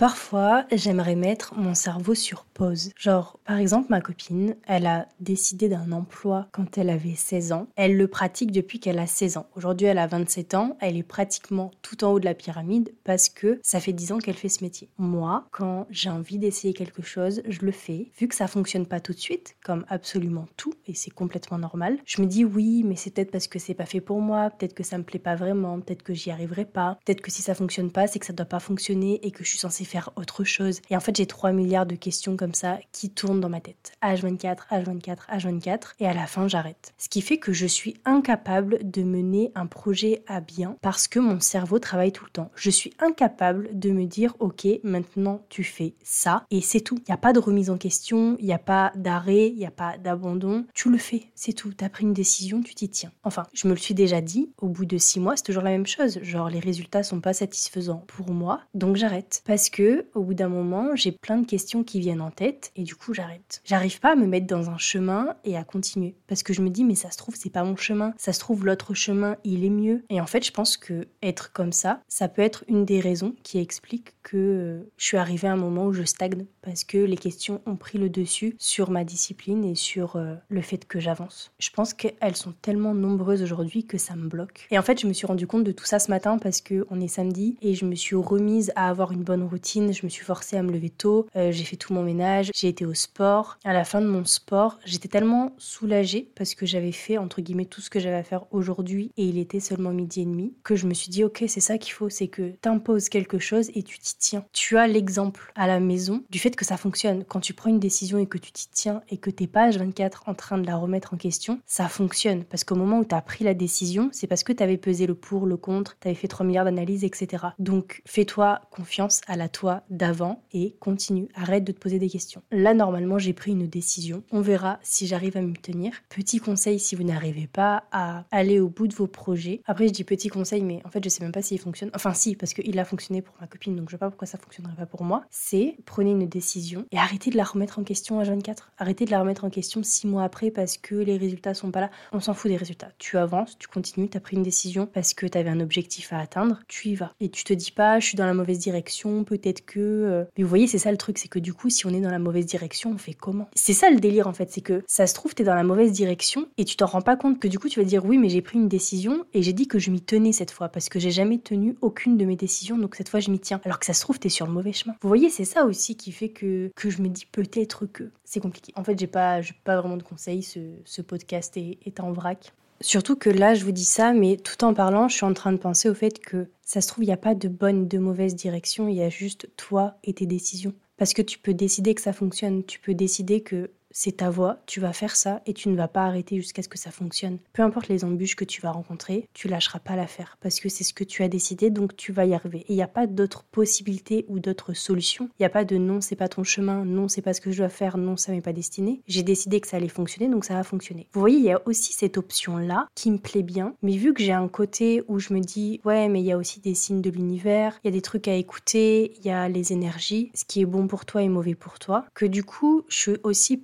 Parfois, j'aimerais mettre mon cerveau sur pause. Genre, par exemple, ma copine, elle a décidé d'un emploi quand elle avait 16 ans. Elle le pratique depuis qu'elle a 16 ans. Aujourd'hui, elle a 27 ans. Elle est pratiquement tout en haut de la pyramide parce que ça fait 10 ans qu'elle fait ce métier. Moi, quand j'ai envie d'essayer quelque chose, je le fais. Vu que ça fonctionne pas tout de suite, comme absolument tout, et c'est complètement normal, je me dis oui, mais c'est peut-être parce que c'est pas fait pour moi, peut-être que ça me plaît pas vraiment, peut-être que j'y arriverai pas, peut-être que si ça fonctionne pas, c'est que ça doit pas fonctionner et que je suis censée faire autre chose. Et en fait, j'ai 3 milliards de questions comme ça qui tournent dans ma tête. H24, H24, H24. Et à la fin, j'arrête. Ce qui fait que je suis incapable de mener un projet à bien parce que mon cerveau travaille tout le temps. Je suis incapable de me dire, ok, maintenant tu fais ça et c'est tout. Il n'y a pas de remise en question, il n'y a pas d'arrêt, il n'y a pas d'abandon. Tu le fais, c'est tout. Tu as pris une décision, tu t'y tiens. Enfin, je me le suis déjà dit, au bout de 6 mois, c'est toujours la même chose. Genre, les résultats sont pas satisfaisants pour moi, donc j'arrête. Parce que au bout d'un moment, j'ai plein de questions qui viennent en tête et du coup, j'arrête. J'arrive pas à me mettre dans un chemin et à continuer parce que je me dis mais ça se trouve c'est pas mon chemin, ça se trouve l'autre chemin, il est mieux. Et en fait, je pense que être comme ça, ça peut être une des raisons qui explique que euh, je suis arrivée à un moment où je stagne parce que les questions ont pris le dessus sur ma discipline et sur euh, le fait que j'avance. Je pense qu'elles sont tellement nombreuses aujourd'hui que ça me bloque. Et en fait, je me suis rendu compte de tout ça ce matin parce que on est samedi et je me suis remise à avoir une bonne routine, je me suis forcée à me lever tôt, euh, j'ai fait tout mon ménage, j'ai été au sport. À la fin de mon sport, j'étais tellement soulagée parce que j'avais fait entre guillemets tout ce que j'avais à faire aujourd'hui et il était seulement midi et demi que je me suis dit ok c'est ça qu'il faut, c'est que t'imposes quelque chose et tu t'y tiens. Tu as l'exemple à la maison du fait que ça fonctionne. Quand tu prends une décision et que tu t'y tiens et que t'es pas 24 en train de la remettre en question, ça fonctionne parce qu'au moment où tu as pris la décision, c'est parce que tu avais pesé le pour, le contre, tu avais fait 3 milliards d'analyses, etc. Donc fais-toi confiance à la d'avant et continue. Arrête de te poser des questions. Là, normalement, j'ai pris une décision. On verra si j'arrive à m'y tenir. Petit conseil si vous n'arrivez pas à aller au bout de vos projets. Après, je dis petit conseil, mais en fait, je sais même pas s'il fonctionne. Enfin, si, parce qu'il a fonctionné pour ma copine, donc je sais pas pourquoi ça fonctionnerait pas pour moi. C'est prenez une décision et arrêtez de la remettre en question à 24. Arrêtez de la remettre en question six mois après parce que les résultats sont pas là. On s'en fout des résultats. Tu avances, tu continues, tu as pris une décision parce que tu avais un objectif à atteindre, tu y vas. Et tu te dis pas, je suis dans la mauvaise direction, peut-être que. Euh, mais vous voyez, c'est ça le truc, c'est que du coup, si on est dans la mauvaise direction, on fait comment? C'est ça le délire en fait, c'est que ça se trouve, tu es dans la mauvaise direction et tu t'en rends pas compte que du coup, tu vas dire oui, mais j'ai pris une décision et j'ai dit que je m'y tenais cette fois parce que j'ai jamais tenu aucune de mes décisions, donc cette fois, je m'y tiens. Alors que ça se trouve, tu es sur le mauvais chemin. Vous voyez, c'est ça aussi qui fait que, que je me dis peut-être que c'est compliqué. En fait, j'ai pas, pas vraiment de conseils, ce, ce podcast est, est en vrac. Surtout que là, je vous dis ça, mais tout en parlant, je suis en train de penser au fait que ça se trouve, il n'y a pas de bonne, de mauvaise direction, il y a juste toi et tes décisions. Parce que tu peux décider que ça fonctionne, tu peux décider que c'est ta voix, tu vas faire ça et tu ne vas pas arrêter jusqu'à ce que ça fonctionne. Peu importe les embûches que tu vas rencontrer, tu lâcheras pas l'affaire parce que c'est ce que tu as décidé donc tu vas y arriver. Et il n'y a pas d'autres possibilités ou d'autres solutions. Il n'y a pas de non, c'est pas ton chemin, non, c'est pas ce que je dois faire, non, ça m'est pas destiné. J'ai décidé que ça allait fonctionner donc ça va fonctionner. Vous voyez, il y a aussi cette option là qui me plaît bien, mais vu que j'ai un côté où je me dis ouais, mais il y a aussi des signes de l'univers, il y a des trucs à écouter, il y a les énergies, ce qui est bon pour toi et mauvais pour toi, que du coup, je suis aussi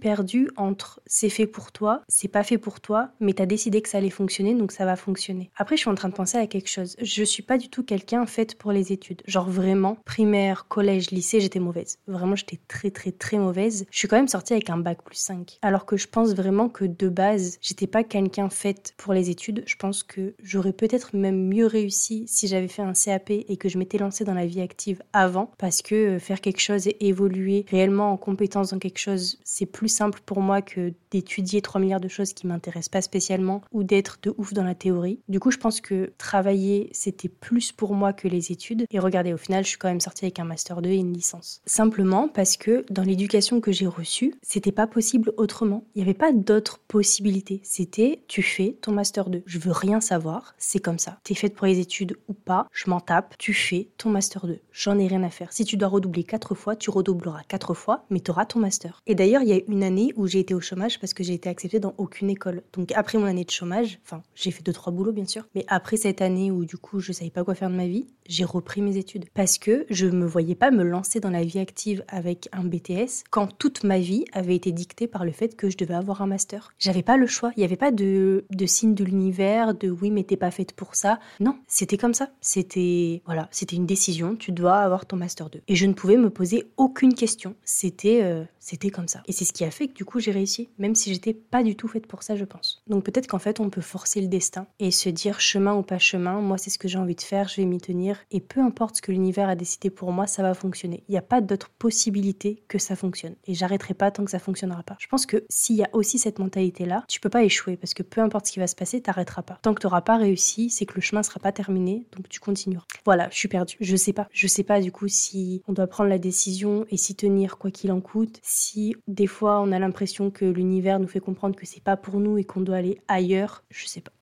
entre c'est fait pour toi, c'est pas fait pour toi, mais t'as décidé que ça allait fonctionner, donc ça va fonctionner. Après, je suis en train de penser à quelque chose. Je suis pas du tout quelqu'un fait pour les études. Genre vraiment, primaire, collège, lycée, j'étais mauvaise. Vraiment, j'étais très très très mauvaise. Je suis quand même sortie avec un bac plus 5. Alors que je pense vraiment que de base, j'étais pas quelqu'un fait pour les études. Je pense que j'aurais peut-être même mieux réussi si j'avais fait un CAP et que je m'étais lancée dans la vie active avant, parce que euh, faire quelque chose et évoluer réellement en compétence dans quelque chose, c'est plus simple pour moi que d'étudier 3 milliards de choses qui m'intéressent pas spécialement ou d'être de ouf dans la théorie. Du coup, je pense que travailler, c'était plus pour moi que les études. Et regardez, au final, je suis quand même sortie avec un master 2 et une licence. Simplement parce que dans l'éducation que j'ai reçue, c'était pas possible autrement. Il n'y avait pas d'autres possibilités. C'était tu fais ton master 2. Je veux rien savoir, c'est comme ça. T'es faite pour les études ou pas, je m'en tape. Tu fais ton master 2. J'en ai rien à faire. Si tu dois redoubler 4 fois, tu redoubleras 4 fois, mais tu auras ton master. Et d'ailleurs, il y a une année où j'ai été au chômage parce que j'ai été acceptée dans aucune école. Donc après mon année de chômage, enfin j'ai fait deux trois boulots bien sûr, mais après cette année où du coup je savais pas quoi faire de ma vie, j'ai repris mes études parce que je me voyais pas me lancer dans la vie active avec un BTS quand toute ma vie avait été dictée par le fait que je devais avoir un master. J'avais pas le choix, il y avait pas de, de signe de l'univers, de oui mais t'es pas faite pour ça. Non, c'était comme ça. C'était voilà, c'était une décision. Tu dois avoir ton master 2. Et je ne pouvais me poser aucune question. C'était euh, c'était comme ça. Et c'est ce qui a fait du coup j'ai réussi, même si j'étais pas du tout faite pour ça, je pense. Donc peut-être qu'en fait on peut forcer le destin et se dire chemin ou pas chemin. Moi c'est ce que j'ai envie de faire, je vais m'y tenir. Et peu importe ce que l'univers a décidé pour moi, ça va fonctionner. Il n'y a pas d'autre possibilité que ça fonctionne. Et j'arrêterai pas tant que ça fonctionnera pas. Je pense que s'il y a aussi cette mentalité là, tu peux pas échouer parce que peu importe ce qui va se passer, t'arrêteras pas. Tant que t'auras pas réussi, c'est que le chemin sera pas terminé, donc tu continueras. Voilà, je suis perdue. Je sais pas. Je sais pas du coup si on doit prendre la décision et s'y tenir quoi qu'il en coûte. Si des fois on a l'impression que l'univers nous fait comprendre que c'est pas pour nous et qu'on doit aller ailleurs, je sais pas.